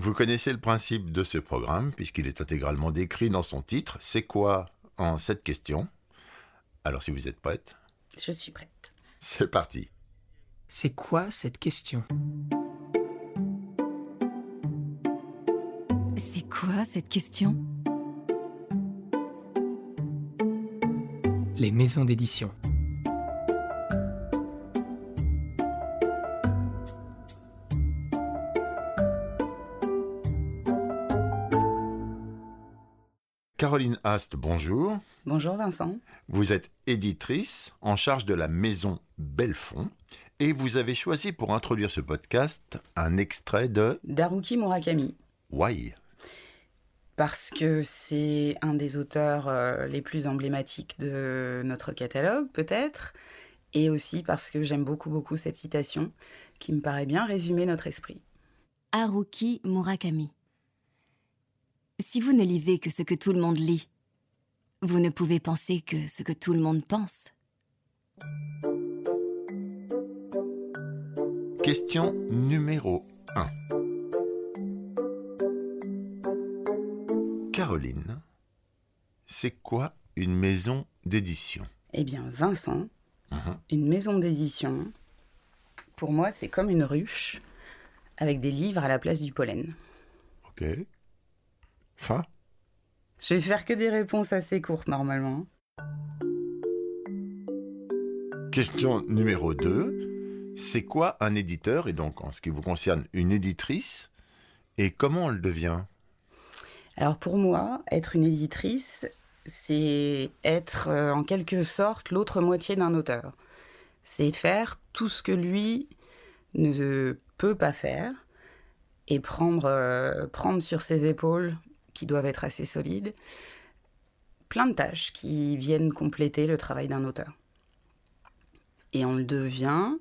Vous connaissez le principe de ce programme, puisqu'il est intégralement décrit dans son titre. C'est quoi en cette question? Alors si vous êtes prête, Je suis prête. c'est parti. C'est quoi cette question? C'est quoi cette question? Les maisons d'édition. Caroline Ast, bonjour. Bonjour Vincent. Vous êtes éditrice en charge de la maison Belfond et vous avez choisi pour introduire ce podcast un extrait de Daruki Murakami. Why? Parce que c'est un des auteurs euh, les plus emblématiques de notre catalogue, peut-être. Et aussi parce que j'aime beaucoup, beaucoup cette citation qui me paraît bien résumer notre esprit. Haruki Murakami. Si vous ne lisez que ce que tout le monde lit, vous ne pouvez penser que ce que tout le monde pense. Question numéro 1. Caroline, c'est quoi une maison d'édition? Eh bien, Vincent, Mhm. une maison d'édition, pour moi, c'est comme une ruche avec des livres à la place du pollen. Ok. Fin Je vais faire que des réponses assez courtes normalement. Question numéro 2. C'est quoi un éditeur et donc en ce qui vous concerne une éditrice et comment on le devient? Alors pour moi, être une éditrice, c'est être euh, en quelque sorte l'autre moitié d'un auteur. C'est faire tout ce que lui ne peut pas faire et prendre, euh, prendre sur ses épaules, qui doivent être assez solides, plein de tâches qui viennent compléter le travail d'un auteur. Et on le devient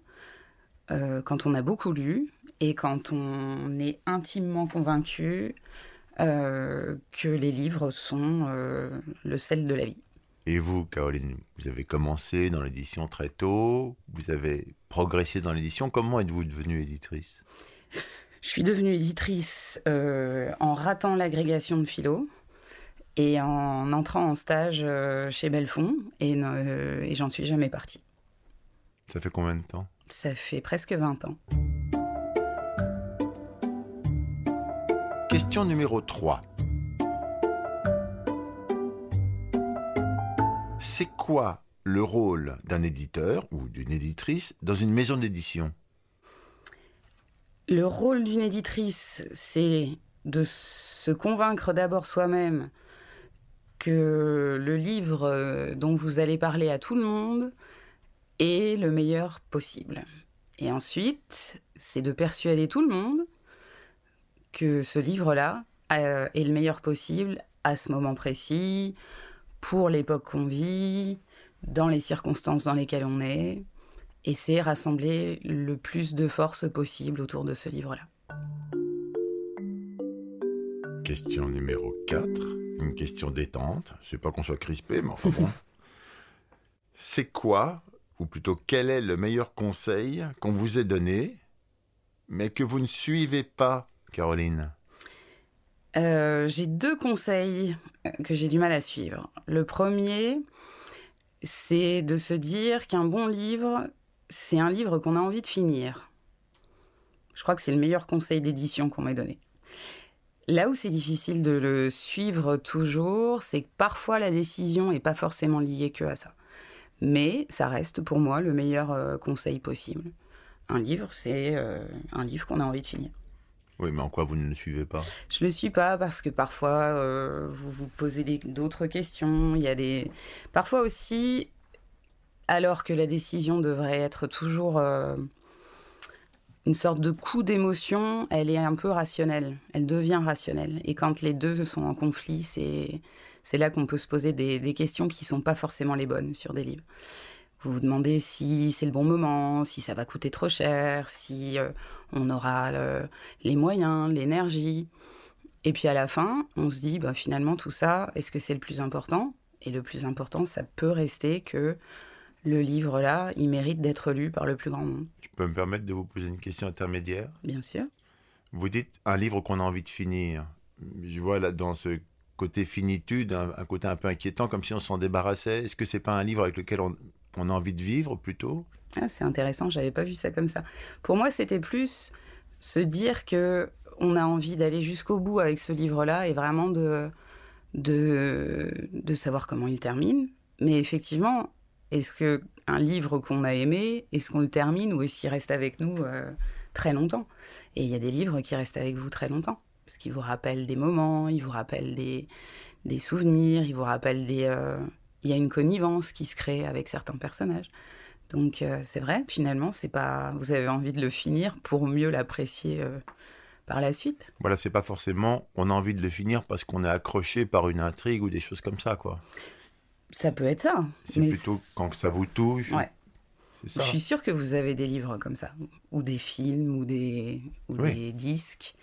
euh, quand on a beaucoup lu et quand on est intimement convaincu euh, que les livres sont euh, le sel de la vie. Et vous, Caroline, vous avez commencé dans l'édition très tôt, vous avez progressé dans l'édition. Comment êtes-vous devenue éditrice? Je suis devenue éditrice euh, en ratant l'agrégation de philo et en entrant en stage euh, chez Belfond et, euh, et j'en suis jamais partie. Ça fait combien de temps? Ça fait presque 20 ans. Question numéro 3. C'est quoi le rôle d'un éditeur ou d'une éditrice dans une maison d'édition? Le rôle d'une éditrice, c'est de se convaincre d'abord soi-même que le livre euh, dont vous allez parler à tout le monde est le meilleur possible. Et ensuite, c'est de persuader tout le monde que ce livre-là euh, est le meilleur possible à ce moment précis, pour l'époque qu'on vit, dans les circonstances dans lesquelles on est, et c'est rassembler le plus de force possible autour de ce livre-là. Question numéro 4. Une question détente. Je sais pas qu'on soit crispé, mais enfin bon. C'est quoi, ou plutôt quel est le meilleur conseil qu'on vous ait donné, mais que vous ne suivez pas, Caroline? Euh, j'ai deux conseils euh, que j'ai du mal à suivre. Le premier, c'est de se dire qu'un bon livre, c'est un livre qu'on a envie de finir. Je crois que c'est le meilleur conseil d'édition qu'on m'ait donné. Là où c'est difficile de le suivre toujours, c'est que parfois la décision n'est pas forcément liée que à ça. Mais ça reste pour moi le meilleur euh, conseil possible. Un livre, c'est euh, un livre qu'on a envie de finir. Oui, mais en quoi vous ne le suivez pas? Je le suis pas parce que parfois euh, vous vous posez d'autres questions. Il y a des parfois aussi, alors que la décision devrait être toujours euh, une sorte de coup d'émotion, elle est un peu rationnelle. Elle devient rationnelle. Et quand les deux sont en conflit, c'est là qu'on peut se poser des, questions qui sont pas forcément les bonnes sur des livres. Vous vous demandez si c'est le bon moment, si ça va coûter trop cher, si euh, on aura le- les moyens, l'énergie. Et puis à la fin, on se dit, bah, finalement, tout ça, est-ce que c'est le plus important? Et le plus important, ça peut rester que le livre-là, il mérite d'être lu par le plus grand nombre, Je peux me permettre de vous poser une question intermédiaire? Bien sûr. Vous dites un livre qu'on a envie de finir. Je vois là dans ce côté finitude, un, côté un peu inquiétant, comme si on s'en débarrassait. Est-ce que c'est pas un livre avec lequel on, a envie de vivre plutôt? Ah, C'est intéressant, j'avais pas vu ça comme ça. Pour moi, c'était plus se dire que on a envie d'aller jusqu'au bout avec ce livre-là et vraiment de, de, de savoir comment il termine. Mais effectivement, est-ce que un livre qu'on a aimé, est-ce qu'on le termine ou est-ce qu'il reste avec nous euh, très longtemps? Et il y a des livres qui restent avec vous très longtemps, parce qu'ils vous rappellent des moments, ils vous rappellent des, des souvenirs, ils vous rappellent des... Euh, il y a une connivence qui se crée avec certains personnages. Donc euh, c'est vrai, finalement, c'est pas. Vous avez envie de le finir pour mieux l'apprécier par la suite. Voilà, c'est pas forcément. On a envie de le finir parce qu'on est accroché par une intrigue ou des choses comme ça, quoi. Ça peut être ça. C'est plutôt quand ça vous touche. Ouais. Je suis sûre que vous avez des livres comme ça, ou des films, ou des, des disques.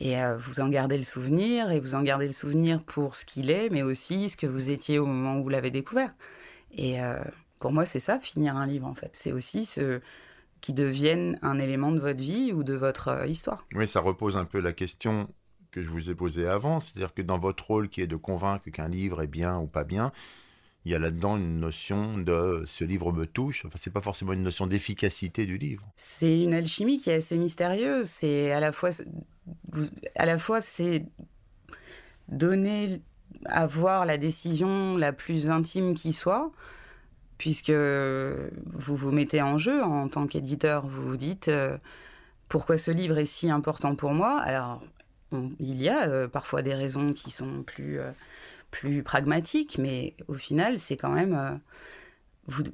Et euh, vous en gardez le souvenir, et vous en gardez le souvenir pour ce qu'il est, mais aussi ce que vous étiez au moment où vous l'avez découvert. Et euh, pour moi, c'est ça, finir un livre, en fait. C'est aussi ce qui devienne un élément de votre vie ou de votre euh, histoire. Oui, ça repose un peu la question que je vous ai posée avant, c'est-à-dire que dans votre rôle qui est de convaincre qu'un livre est bien ou pas bien, il y a là-dedans une notion de ce livre me touche. Enfin, c'est pas forcément une notion d'efficacité du livre. C'est une alchimie qui est assez mystérieuse. C'est à la fois, à la fois, c'est donner, avoir la décision la plus intime qui soit, puisque vous vous mettez en jeu en tant qu'éditeur. Vous vous dites euh, pourquoi ce livre est si important pour moi? Alors, il y a euh, parfois des raisons qui sont plus euh, plus pragmatique, mais au final, c'est quand même euh, vous,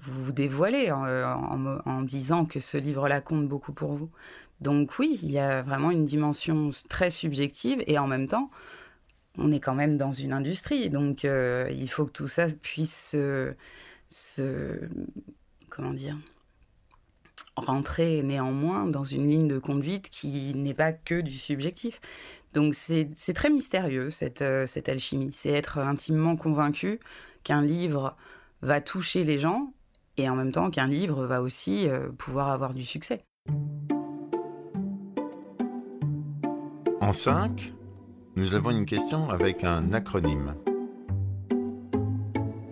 vous, dévoilez en, en, disant que ce livre-là compte beaucoup pour vous. Donc oui, il y a vraiment une dimension très subjective et en même temps, on est quand même dans une industrie, donc euh, il faut que tout ça puisse se comment dire rentrer néanmoins dans une ligne de conduite qui n'est pas que du subjectif. Donc c'est très mystérieux, cette, euh, cette alchimie. C'est être intimement convaincu qu'un livre va toucher les gens et en même temps qu'un livre va aussi euh, pouvoir avoir du succès. En 5, nous avons une question avec un acronyme.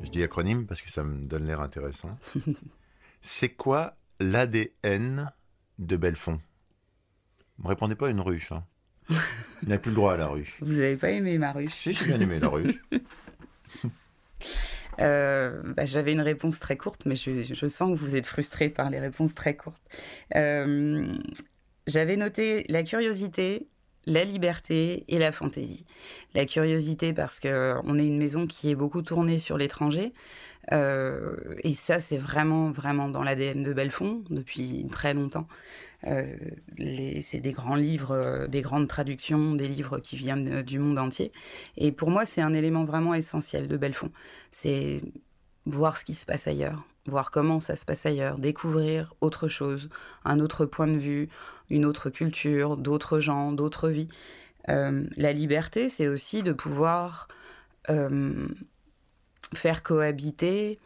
Je dis acronyme parce que ça me donne l'air intéressant. C'est quoi l'ADN de Belfond? Ne me répondez pas une ruche. Hein. Il n'a plus le droit à la ruche. Vous n'avez pas aimé ma ruche Si, j'ai bien aimé la ruche. Euh, bah, j'avais une réponse très courte, mais je, sens que vous êtes frustré par les réponses très courtes. Euh, j'avais noté la curiosité, la liberté et la fantaisie. La curiosité parce qu'on est une maison qui est beaucoup tournée sur l'étranger. Euh, et ça, c'est vraiment, vraiment dans l'ADN de Belfond depuis très longtemps. Euh, c'est des grands livres, euh, des grandes traductions, des livres qui viennent du monde entier. Et pour moi, c'est un élément vraiment essentiel de Belfond. C'est voir ce qui se passe ailleurs, voir comment ça se passe ailleurs, découvrir autre chose, un autre point de vue, une autre culture, d'autres gens, d'autres vies. la liberté, c'est aussi de pouvoir faire cohabiter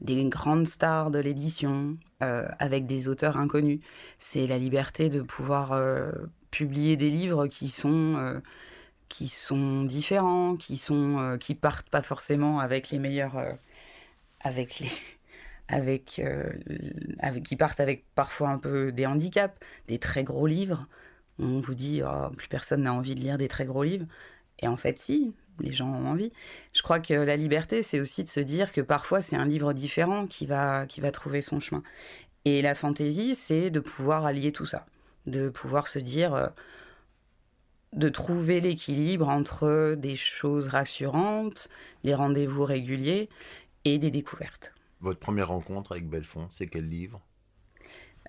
des grandes stars de l'édition euh, avec des auteurs inconnus. C'est la liberté de pouvoir euh, publier des livres qui sont euh, qui sont différents, qui sont qui partent pas forcément avec les meilleurs avec les avec, avec qui partent avec parfois un peu des handicaps, des très gros livres. On vous dit oh, plus personne n'a envie de lire des très gros livres et en fait si, les gens ont envie. Je crois que la liberté, c'est aussi de se dire que parfois c'est un livre différent qui va, qui va trouver son chemin. Et la fantaisie, c'est de pouvoir allier tout ça, de pouvoir se dire, euh, de trouver l'équilibre entre des choses rassurantes, des rendez-vous réguliers et des découvertes. Votre première rencontre avec Belfond, c'est quel livre?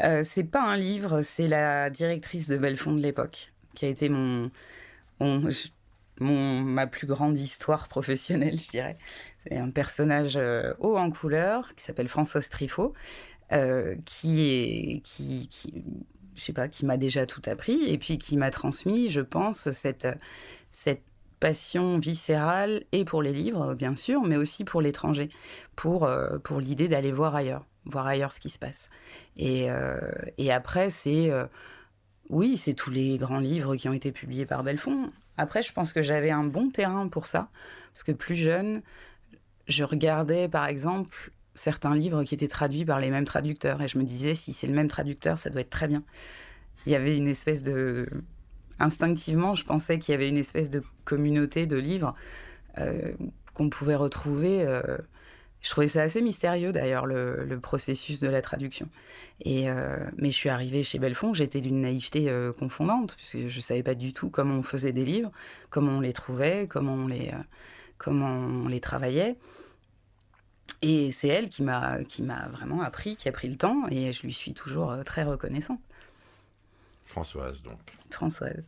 Euh, C'est pas un livre, c'est la directrice de Belfond de l'époque, qui a été mon, mon ma plus grande histoire professionnelle, je dirais. C'est un personnage euh, haut en couleur qui s'appelle François Triffaut, euh, qui est, qui, je sais pas, qui m'a déjà tout appris et puis qui m'a transmis, je pense, cette, cette passion viscérale et pour les livres, bien sûr, mais aussi pour l'étranger, pour, euh, pour l'idée d'aller voir ailleurs, voir ailleurs ce qui se passe. Et, et après, c'est oui, c'est tous les grands livres qui ont été publiés par Belfond. Après, je pense que j'avais un bon terrain pour ça, parce que plus jeune, je regardais par exemple certains livres qui étaient traduits par les mêmes traducteurs, et je me disais, si c'est le même traducteur, ça doit être très bien. Il y avait une espèce de... Instinctivement, je pensais qu'il y avait une espèce de communauté de livres euh, qu'on pouvait retrouver. Euh, je trouvais ça assez mystérieux d'ailleurs, le, processus de la traduction. Et, euh, mais je suis arrivée chez Belfond, j'étais d'une naïveté confondante, puisque je ne savais pas du tout comment on faisait des livres, comment on les trouvait, comment on les, comment on les travaillait. Et c'est elle qui m'a vraiment appris, qui a pris le temps, et je lui suis toujours très reconnaissante. Françoise, donc. Françoise.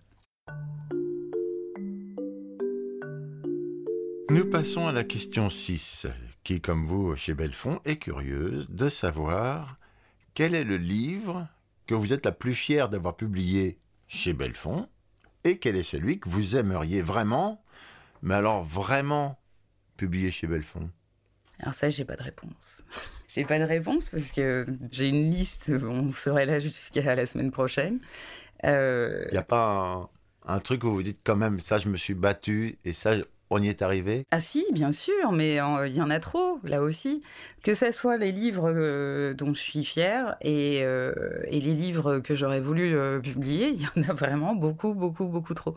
Nous passons à la question 6 qui, comme vous chez Belfond, est curieuse de savoir quel est le livre que vous êtes la plus fière d'avoir publié chez Belfond et quel est celui que vous aimeriez vraiment, mais alors vraiment, publier chez Belfond? Alors ça, j'ai pas de réponse. j'ai pas de réponse parce que j'ai une liste, on serait là jusqu'à la semaine prochaine. Il euh, n'y a pas un, un, truc où vous dites quand même, ça je me suis battu et ça on y est arrivé? Ah si, bien sûr, mais il y en a trop, là aussi. Que ce soit les livres euh, dont je suis fière euh, et, les livres que j'aurais voulu euh, publier, il y en a vraiment beaucoup, beaucoup, beaucoup trop.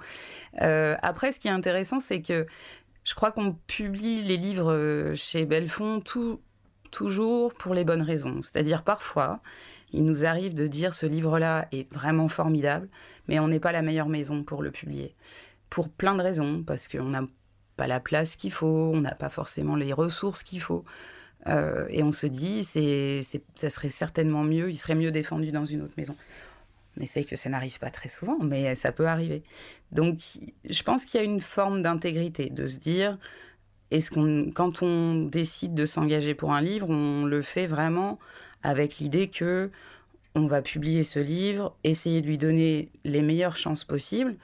après, ce qui est intéressant, c'est que je crois qu'on publie les livres chez Belfond tout, toujours pour les bonnes raisons. C'est-à-dire parfois, il nous arrive de dire ce livre-là est vraiment formidable, mais on n'est pas la meilleure maison pour le publier. Pour plein de raisons, parce qu'on a pas la place qu'il faut, on n'a pas forcément les ressources qu'il faut. Euh, et on se dit, c'est, ça serait certainement mieux, il serait mieux défendu dans une autre maison. On essaye que ça n'arrive pas très souvent, mais ça peut arriver. Donc, je pense qu'il y a une forme d'intégrité, de se dire, est-ce qu'on, quand on décide de s'engager pour un livre, on le fait vraiment avec l'idée que on va publier ce livre, essayer de lui donner les meilleures chances possibles,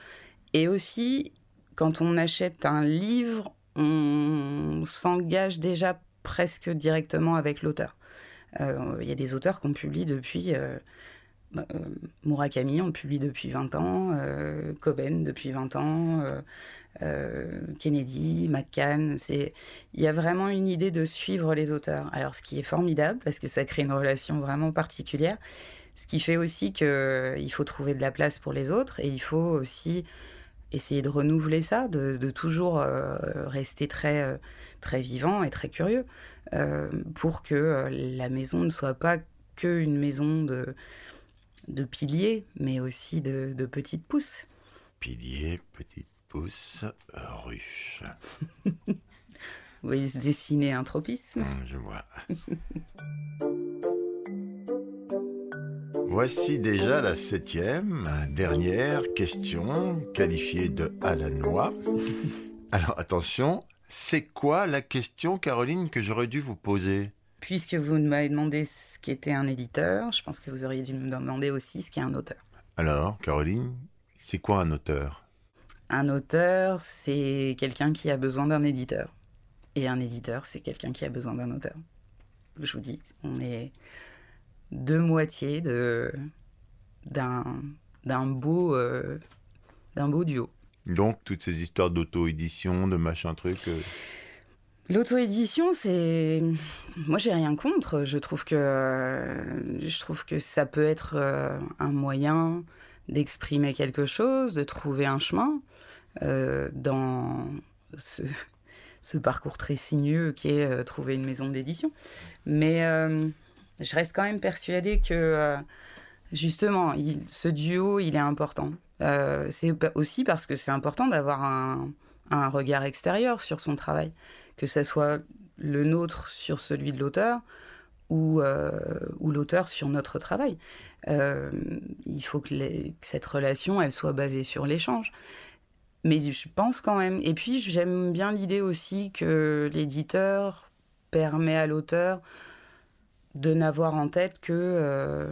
et aussi quand on achète un livre, on s'engage déjà presque directement avec l'auteur. Euh, il y a des auteurs qu'on publie depuis... Euh, Murakami, on publie depuis 20 ans, Coben depuis 20 ans, Kennedy, McCann. Il y a vraiment une idée de suivre les auteurs. Alors, ce qui est formidable, parce que ça crée une relation vraiment particulière, ce qui fait aussi qu'il faut trouver de la place pour les autres et il faut aussi essayer de renouveler ça, de, toujours euh, rester très, euh, très vivant et très curieux, euh, pour que la maison ne soit pas qu'une maison de, de piliers, mais aussi de, de petites pousses. Piliers, petites pousses, ruches. oui, se dessiner un tropisme. Hum, je vois. Voici déjà la septième, dernière question, qualifiée de à la noix. Alors attention, c'est quoi la question, Caroline, que j'aurais dû vous poser? Puisque vous m'avez demandé ce qu'était un éditeur, je pense que vous auriez dû me demander aussi ce qu'est un auteur. Alors, Caroline, c'est quoi un auteur? Un auteur, c'est quelqu'un qui a besoin d'un éditeur. Et un éditeur, c'est quelqu'un qui a besoin d'un auteur. Je vous dis, on est deux moitiés de d'un d'un beau euh, d'un beau duo. Donc toutes ces histoires d'auto-édition, de machin truc. Euh, L'auto-édition, c'est moi j'ai rien contre. Je trouve que je trouve que ça peut être euh, un moyen d'exprimer quelque chose, de trouver un chemin dans ce, parcours très sinueux qui est trouver une maison d'édition. Mais je reste quand même persuadée que euh, justement, ce duo, il est important. Euh, c'est aussi parce que c'est important d'avoir un, regard extérieur sur son travail, que ce soit le nôtre sur celui de l'auteur ou, euh, l'auteur sur notre travail. il faut que, cette relation, elle soit basée sur l'échange. Mais je pense quand même. Et puis, j'aime bien l'idée aussi que l'éditeur permet à l'auteur de n'avoir en tête que, euh,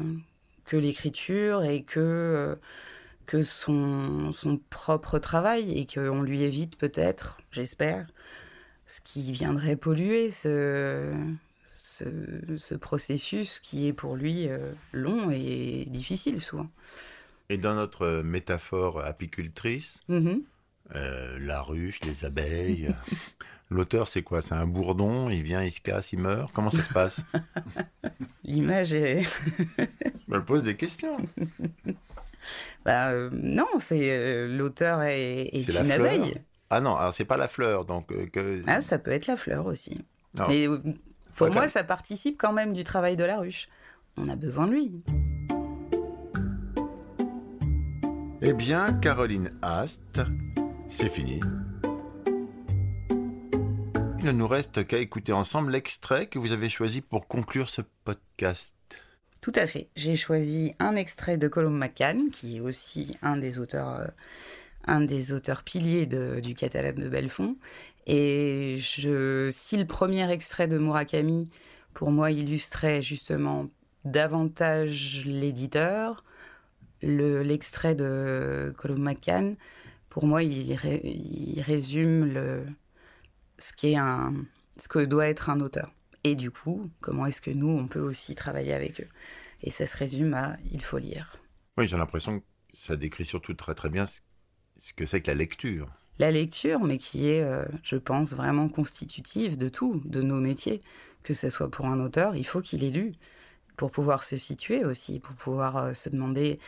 l'écriture et que, euh, son propre travail et qu'on lui évite peut-être, j'espère, ce qui viendrait polluer ce, ce, processus qui est pour lui euh, long et difficile souvent. Et dans notre métaphore apicultrice, Mhm. euh, la ruche, les abeilles, l'auteur c'est quoi? C'est un bourdon, il vient, il se casse, il meurt? Comment ça se passe? L'image est. Je me pose des questions. Bah, euh, non, c'est euh, l'auteur est, est C'est la une abeille. Ah non, alors c'est pas la fleur, donc... euh, que... Ah, ça peut être la fleur aussi. Non. Mais euh, pour moi, ça participe quand même du travail de la ruche. On a besoin de lui. Eh bien, Caroline Ast, c'est fini. Il ne nous reste qu'à écouter ensemble l'extrait que vous avez choisi pour conclure ce podcast. Tout à fait. J'ai choisi un extrait de Colum McCann, qui est aussi un des auteurs, euh, un des auteurs piliers du catalogue de Belfond. Et si le premier extrait de Murakami, pour moi, illustrait justement davantage l'éditeur, le- l'extrait de Colum McCann, pour moi, il résume le, ce, qui est un, ce que doit être un auteur. Et du coup, comment est-ce que nous, on peut aussi travailler avec eux? Et ça se résume à il faut lire. Oui, j'ai l'impression que ça décrit surtout très très bien ce- ce que c'est que la lecture. La lecture, mais qui est, euh, je pense, vraiment constitutive de tout, de nos métiers. Que ce soit pour un auteur, il faut qu'il ait lu, pour pouvoir se situer aussi, pour pouvoir euh, se demander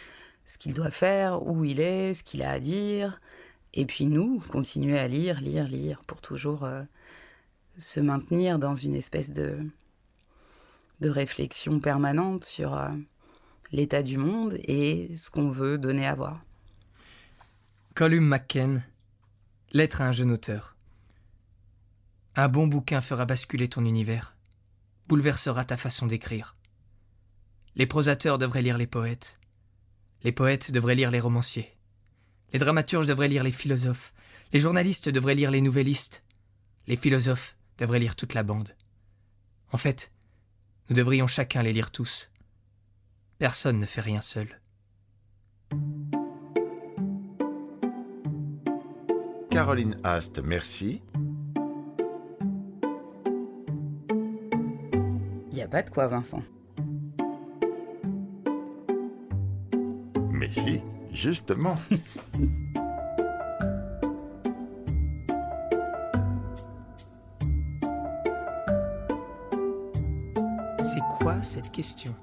ce qu'il doit faire, où il est, ce qu'il a à dire. Et puis nous, continuer à lire, lire, lire, pour toujours euh, se maintenir dans une espèce de, de réflexion permanente sur l'état du monde et ce qu'on veut donner à voir. Colum McKen, Lettre à un jeune auteur. Un bon bouquin fera basculer ton univers, bouleversera ta façon d'écrire. Les prosateurs devraient lire les poètes, les poètes devraient lire les romanciers, les dramaturges devraient lire les philosophes, les journalistes devraient lire les nouvellistes, les philosophes devraient lire toute la bande. En fait, nous devrions chacun les lire tous. Personne ne fait rien seul. Caroline Ast, merci. Il n'y a pas de quoi, Vincent. Mais si, justement. C'est quoi cette question C'est quoi cette question?